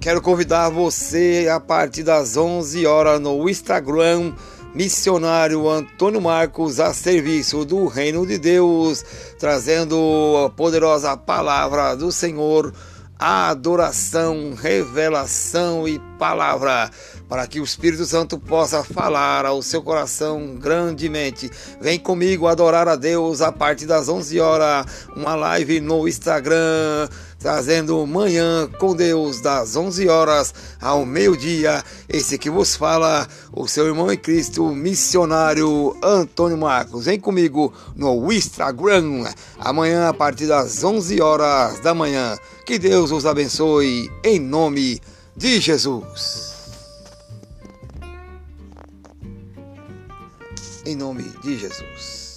Quero convidar você a partir das 11 horas no Instagram missionário Antônio Marcos a serviço do Reino de Deus, trazendo a poderosa palavra do Senhor, adoração, revelação e palavra para que o Espírito Santo possa falar ao seu coração grandemente. Vem comigo adorar a Deus a partir das 11 horas, uma live no Instagram, trazendo manhã com Deus das 11 horas ao meio-dia. Esse que vos fala, o seu irmão em Cristo, missionário Antônio Marcos. Vem comigo no Instagram, amanhã a partir das 11 horas da manhã. Que Deus os abençoe em nome de Jesus. em nome de Jesus.